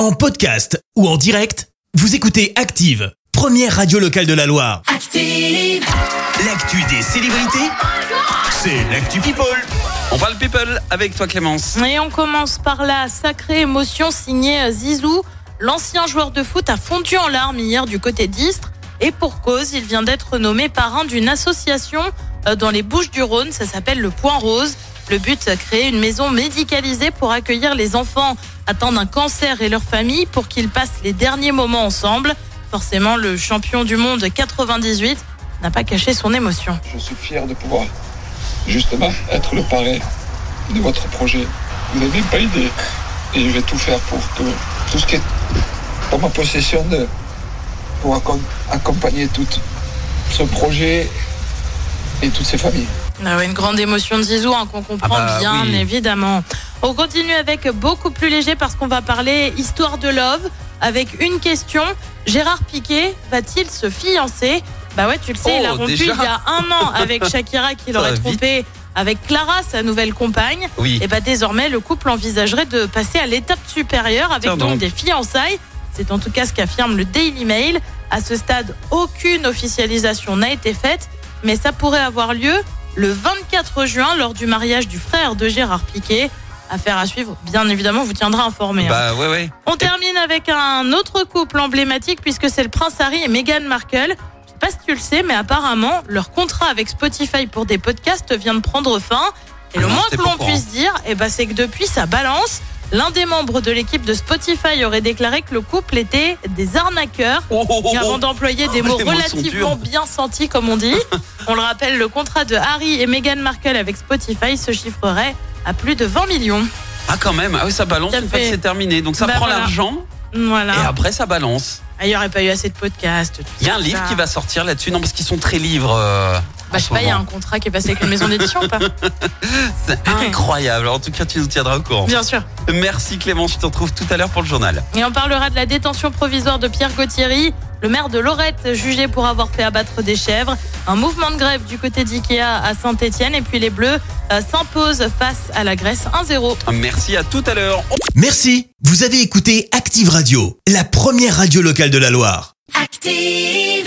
En podcast ou en direct, vous écoutez Active, première radio locale de la Loire. Active. L'actu des célébrités, c'est l'actu People. On parle people avec toi Clémence. Et on commence par la sacrée émotion signée Zizou. L'ancien joueur de foot a fondu en larmes hier du côté d'Istres. Et pour cause, il vient d'être nommé parrain d'une association euh, dans les Bouches du Rhône. Ça s'appelle le Point Rose. Le but, créer une maison médicalisée pour accueillir les enfants atteints d'un cancer et leurs familles pour qu'ils passent les derniers moments ensemble. Forcément, le champion du monde 98 n'a pas caché son émotion. Je suis fier de pouvoir justement être le parrain de votre projet. Vous n'avez pas idée. Et je vais tout faire pour que tout ce qui est en ma possession de, pour accom- accompagner tout ce projet et toutes ces familles. Ah ouais, une grande émotion de Zizou hein, qu'on comprend Ah bah bien, oui. évidemment. On continue avec beaucoup plus léger parce qu'on va parler histoire de love avec une question. Gérard Piquet va-t-il se fiancer? Bah ouais, tu le sais, il a Oh, rompu déjà il y a un an avec Shakira qui l'aurait trompé avec Clara, sa nouvelle compagne. Oui. Et bah désormais, le couple envisagerait de passer à l'étape supérieure avec donc. des fiançailles. C'est en tout cas ce qu'affirme le Daily Mail. À ce stade, aucune officialisation n'a été faite, mais ça pourrait avoir lieu le 24 juin lors du mariage du frère de Gérard Piquet. Affaire à suivre, bien évidemment, vous tiendra informé. hein. Bah ouais ouais. On termine avec un autre couple emblématique puisque c'est le prince Harry et Meghan Markle. Je sais pas si tu le sais, mais apparemment, leur contrat avec Spotify pour des podcasts vient de prendre fin. Et Ah le non, moins que l'on puisse dire, eh ben, c'est que depuis sa balance, l'un des membres de l'équipe de Spotify aurait déclaré que le couple était des arnaqueurs. Oh, oh, oh, Et avant oh. d'employer des Oh, mots relativement bien sentis, comme on dit, on le rappelle, le contrat de Harry et Meghan Markle avec Spotify se chiffrerait à plus de 20 millions. Ah quand même, ah oui ça balance une fois que c'est terminé. Donc ça Bah prend l'argent Voilà. et après ça balance. Ah, Il n'y aurait pas eu assez de podcasts. Il y a un ça. livre qui va sortir là-dessus. Non parce qu'ils sont très livres. euh, Bah, je sais pas, il y a un contrat qui est passé avec une maison d'édition ou pas C'est incroyable. En tout cas tu nous tiendras au courant. Bien sûr. Merci Clémence, je te retrouve tout à l'heure pour le journal. Et on parlera de la détention provisoire de Pierre Gauthieri, le maire de Lorette, jugé pour avoir fait abattre des chèvres. Un mouvement de grève du côté d'IKEA à Saint-Etienne. Et puis les Bleus euh, s'imposent face à la Grèce 1-0. Merci à tout à l'heure. Merci, vous avez écouté Active Radio, la première radio locale de la Loire. Active.